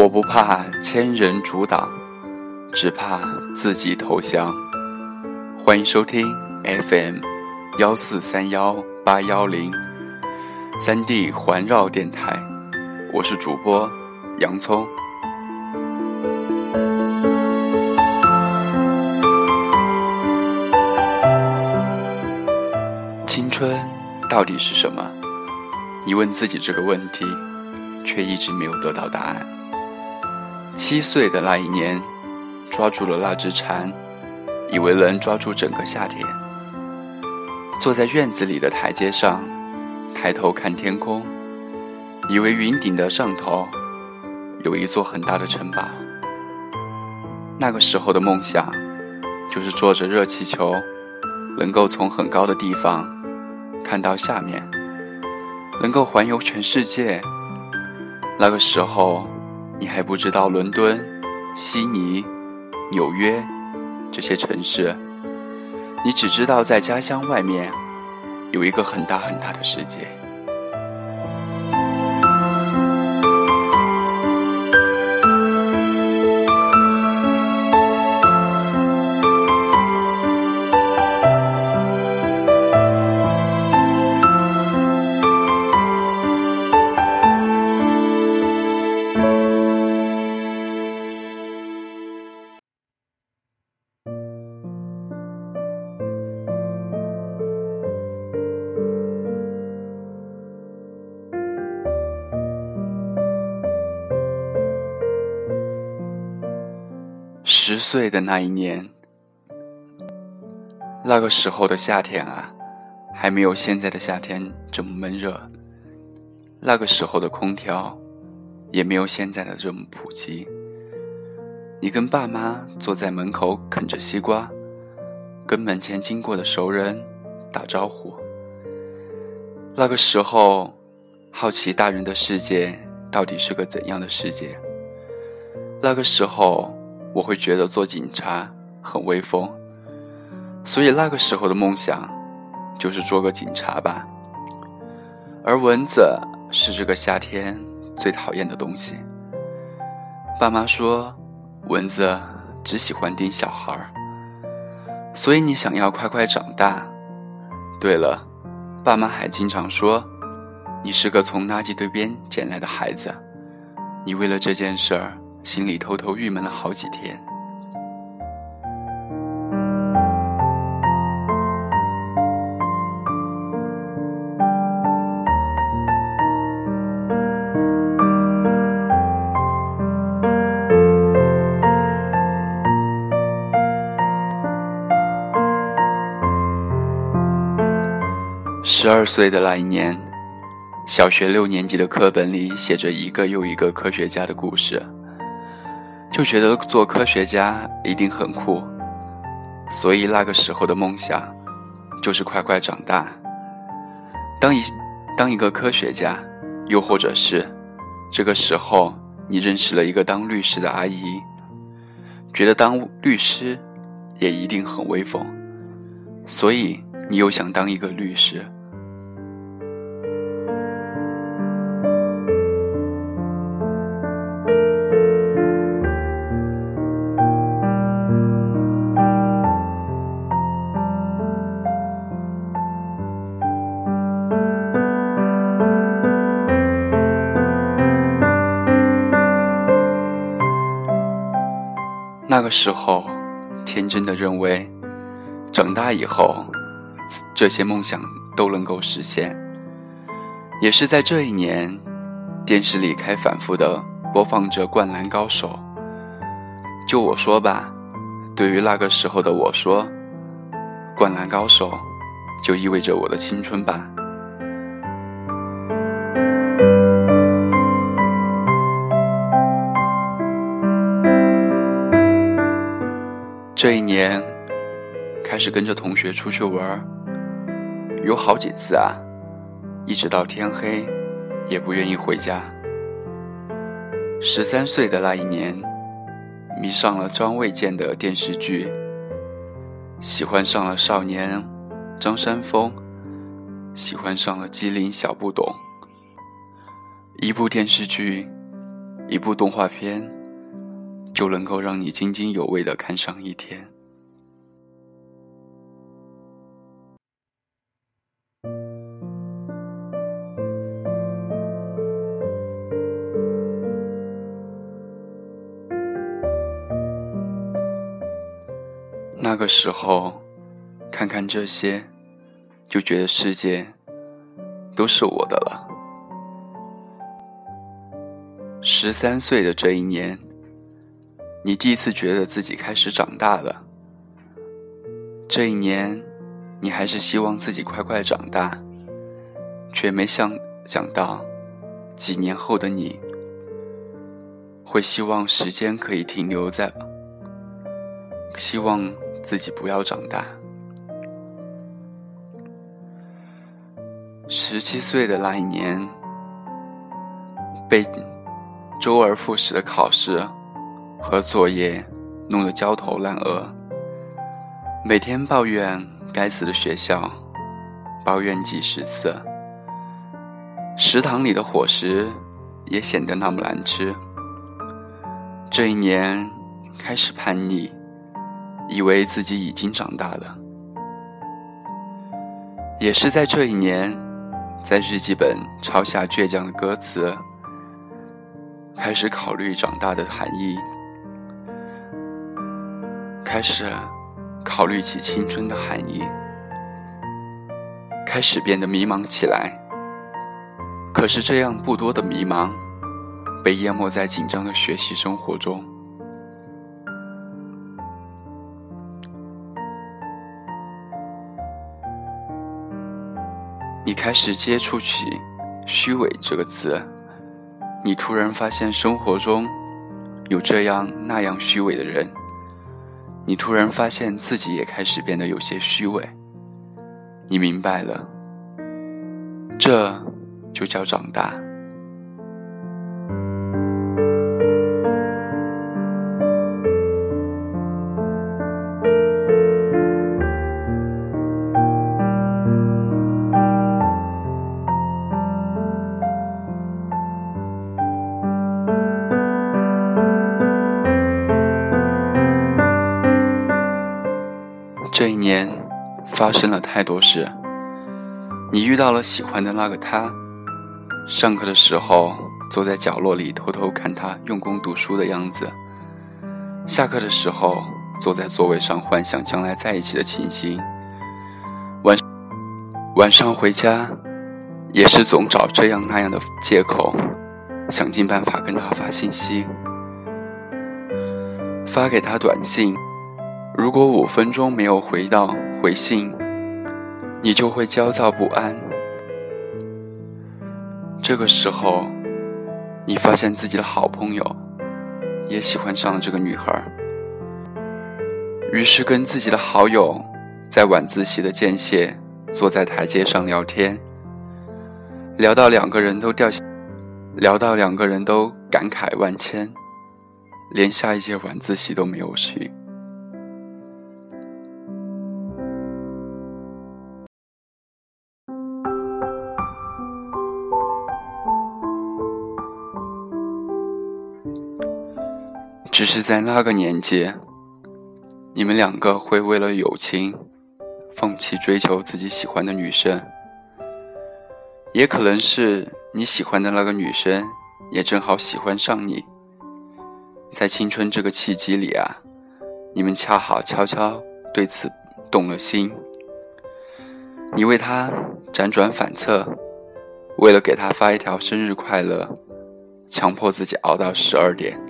我不怕千人阻挡，只怕自己投降。欢迎收听 FM 幺四三幺八幺零三 D 环绕电台，我是主播洋葱。青春到底是什么？你问自己这个问题，却一直没有得到答案。七岁的那一年，抓住了那只蝉，以为能抓住整个夏天。坐在院子里的台阶上，抬头看天空，以为云顶的上头有一座很大的城堡。那个时候的梦想，就是坐着热气球，能够从很高的地方看到下面，能够环游全世界。那个时候。你还不知道伦敦、悉尼、纽约这些城市，你只知道在家乡外面有一个很大很大的世界。十岁的那一年，那个时候的夏天啊，还没有现在的夏天这么闷热。那个时候的空调，也没有现在的这么普及。你跟爸妈坐在门口啃着西瓜，跟门前经过的熟人打招呼。那个时候，好奇大人的世界到底是个怎样的世界。那个时候。我会觉得做警察很威风，所以那个时候的梦想就是做个警察吧。而蚊子是这个夏天最讨厌的东西。爸妈说蚊子只喜欢叮小孩儿，所以你想要快快长大。对了，爸妈还经常说你是个从垃圾堆边捡来的孩子。你为了这件事儿。心里偷偷郁闷了好几天。十二岁的那一年，小学六年级的课本里写着一个又一个科学家的故事。就觉得做科学家一定很酷，所以那个时候的梦想就是快快长大，当一当一个科学家，又或者是这个时候你认识了一个当律师的阿姨，觉得当律师也一定很威风，所以你又想当一个律师。时候，天真的认为，长大以后，这些梦想都能够实现。也是在这一年，电视里开反复的播放着《灌篮高手》。就我说吧，对于那个时候的我说，《灌篮高手》就意味着我的青春吧。这一年，开始跟着同学出去玩有好几次啊，一直到天黑，也不愿意回家。十三岁的那一年，迷上了张卫健的电视剧，喜欢上了少年张三丰，喜欢上了机灵小不懂。一部电视剧，一部动画片就能够让你津津有味的看上一天。那个时候，看看这些，就觉得世界都是我的了。十三岁的这一年，你第一次觉得自己开始长大了。这一年，你还是希望自己快快长大，却没想想到，几年后的你，会希望时间可以停留在，希望。自己不要长大。十七岁的那一年，被周而复始的考试和作业弄得焦头烂额，每天抱怨该死的学校，抱怨几十次。食堂里的伙食也显得那么难吃。这一年开始叛逆。以为自己已经长大了，也是在这一年，在日记本抄下倔强的歌词，开始考虑长大的含义，开始考虑起青春的含义，开始变得迷茫起来。可是这样不多的迷茫，被淹没在紧张的学习生活中。你开始接触起“虚伪”这个词，你突然发现生活中有这样那样虚伪的人，你突然发现自己也开始变得有些虚伪。你明白了，这就叫长大。发生了太多事。你遇到了喜欢的那个他，上课的时候坐在角落里偷偷看他用功读书的样子；下课的时候坐在座位上幻想将来在一起的情形。晚晚上回家，也是总找这样那样的借口，想尽办法跟他发信息，发给他短信。如果五分钟没有回到回信，你就会焦躁不安。这个时候，你发现自己的好朋友也喜欢上了这个女孩，于是跟自己的好友在晚自习的间歇坐在台阶上聊天，聊到两个人都掉下，聊到两个人都感慨万千，连下一节晚自习都没有去。只是在那个年纪，你们两个会为了友情，放弃追求自己喜欢的女生，也可能是你喜欢的那个女生也正好喜欢上你。在青春这个契机里啊，你们恰好悄悄对此动了心。你为她辗转反侧，为了给她发一条生日快乐，强迫自己熬到十二点。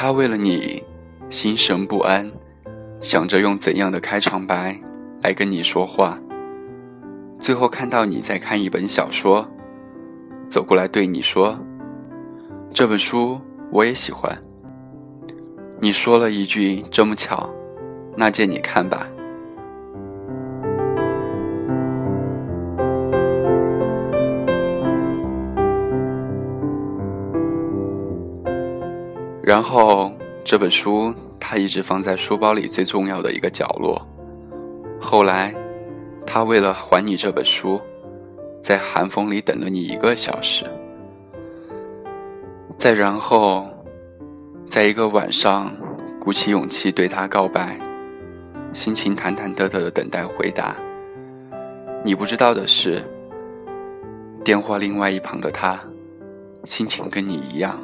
他为了你心神不安，想着用怎样的开场白来跟你说话。最后看到你在看一本小说，走过来对你说：“这本书我也喜欢。”你说了一句：“这么巧，那借你看吧。”然后这本书他一直放在书包里最重要的一个角落。后来，他为了还你这本书，在寒风里等了你一个小时，再然后，在一个晚上，鼓起勇气对他告白，心情忐忐忑忑的等待回答。你不知道的是，电话另外一旁的他，心情跟你一样。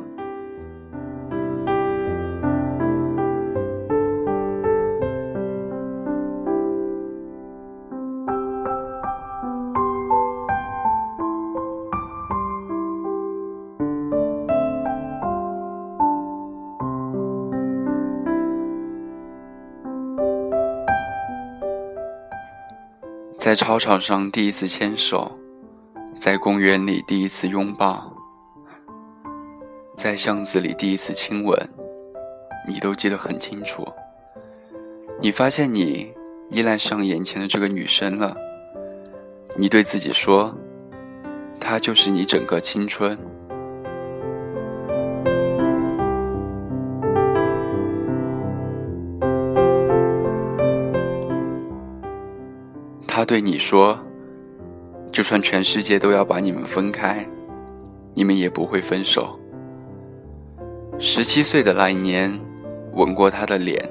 在操场上第一次牵手，在公园里第一次拥抱，在巷子里第一次亲吻，你都记得很清楚。你发现你依赖上眼前的这个女生了，你对自己说，她就是你整个青春。对你说：“就算全世界都要把你们分开，你们也不会分手。”十七岁的那一年，吻过他的脸，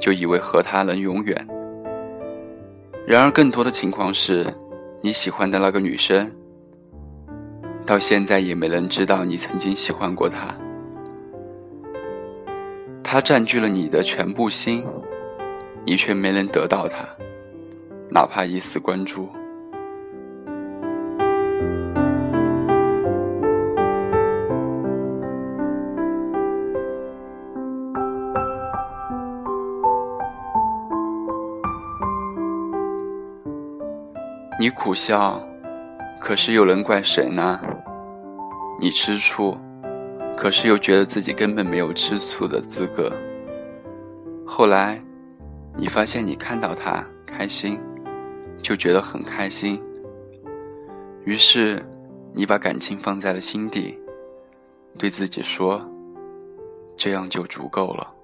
就以为和他能永远。然而，更多的情况是，你喜欢的那个女生，到现在也没人知道你曾经喜欢过她。她占据了你的全部心，你却没能得到她。哪怕一丝关注，你苦笑，可是又能怪谁呢？你吃醋，可是又觉得自己根本没有吃醋的资格。后来，你发现你看到他开心。就觉得很开心，于是你把感情放在了心底，对自己说：“这样就足够了。”